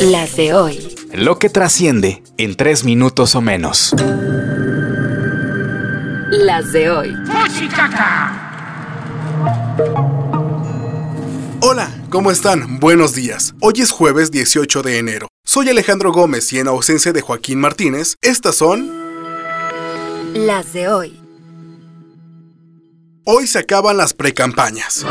Las de hoy. Lo que trasciende en tres minutos o menos. Las de hoy. Hola, ¿cómo están? Buenos días. Hoy es jueves 18 de enero. Soy Alejandro Gómez y en ausencia de Joaquín Martínez, estas son... Las de hoy. Hoy se acaban las precampañas.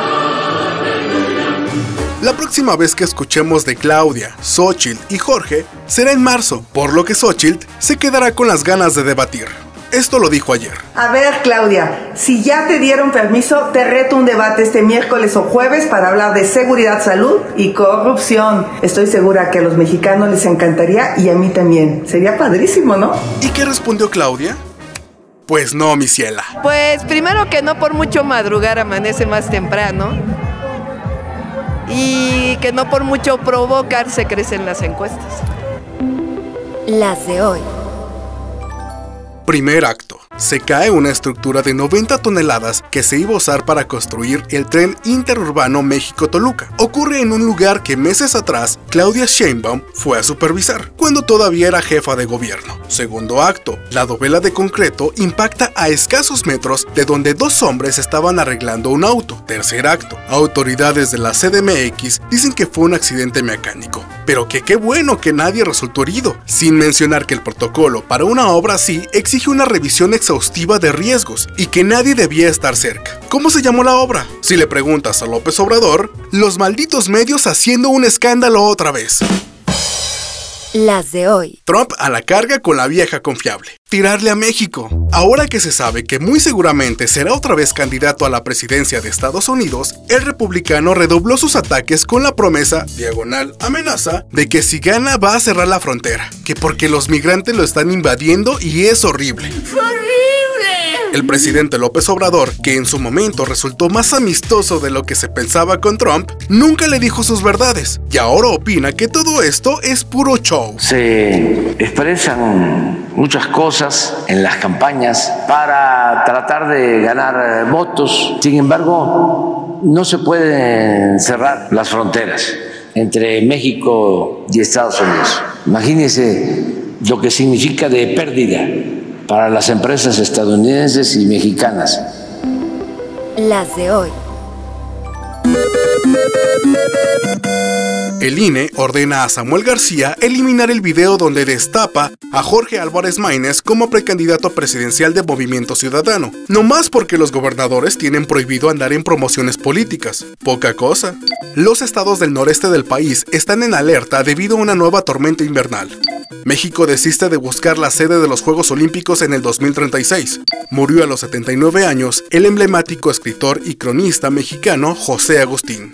La próxima vez que escuchemos de Claudia, Xochitl y Jorge será en marzo, por lo que Xochitl se quedará con las ganas de debatir. Esto lo dijo ayer. A ver, Claudia, si ya te dieron permiso, te reto un debate este miércoles o jueves para hablar de seguridad, salud y corrupción. Estoy segura que a los mexicanos les encantaría y a mí también. Sería padrísimo, ¿no? ¿Y qué respondió Claudia? Pues no, mi ciela. Pues primero que no por mucho madrugar amanece más temprano y que no por mucho provocar se crecen las encuestas. Las de hoy. Primer acto. Se cae una estructura de 90 toneladas que se iba a usar para construir el tren interurbano México-Toluca. Ocurre en un lugar que meses atrás Claudia Sheinbaum fue a supervisar, cuando todavía era jefa de gobierno. Segundo acto. La dovela de concreto impacta a escasos metros de donde dos hombres estaban arreglando un auto. Tercer acto. Autoridades de la CDMX dicen que fue un accidente mecánico, pero que qué bueno que nadie resultó herido, sin mencionar que el protocolo para una obra así exige una revisión exhaustiva de riesgos y que nadie debía estar cerca. ¿Cómo se llamó la obra? Si le preguntas a López Obrador, los malditos medios haciendo un escándalo otra vez. Las de hoy. Trump a la carga con la vieja confiable. Tirarle a México. Ahora que se sabe que muy seguramente será otra vez candidato a la presidencia de Estados Unidos, el republicano redobló sus ataques con la promesa, diagonal amenaza, de que si gana va a cerrar la frontera, que porque los migrantes lo están invadiendo y es horrible. El presidente López Obrador, que en su momento resultó más amistoso de lo que se pensaba con Trump, nunca le dijo sus verdades y ahora opina que todo esto es puro show. Se expresan muchas cosas en las campañas para tratar de ganar eh, votos. Sin embargo, no se pueden cerrar las fronteras entre México y Estados Unidos. Imagínense lo que significa de pérdida para las empresas estadounidenses y mexicanas. Las de hoy. El INE ordena a Samuel García eliminar el video donde destapa a Jorge Álvarez Maínez como precandidato presidencial de Movimiento Ciudadano, no más porque los gobernadores tienen prohibido andar en promociones políticas. Poca cosa. Los estados del noreste del país están en alerta debido a una nueva tormenta invernal. México desiste de buscar la sede de los Juegos Olímpicos en el 2036. Murió a los 79 años el emblemático escritor y cronista mexicano José Agustín.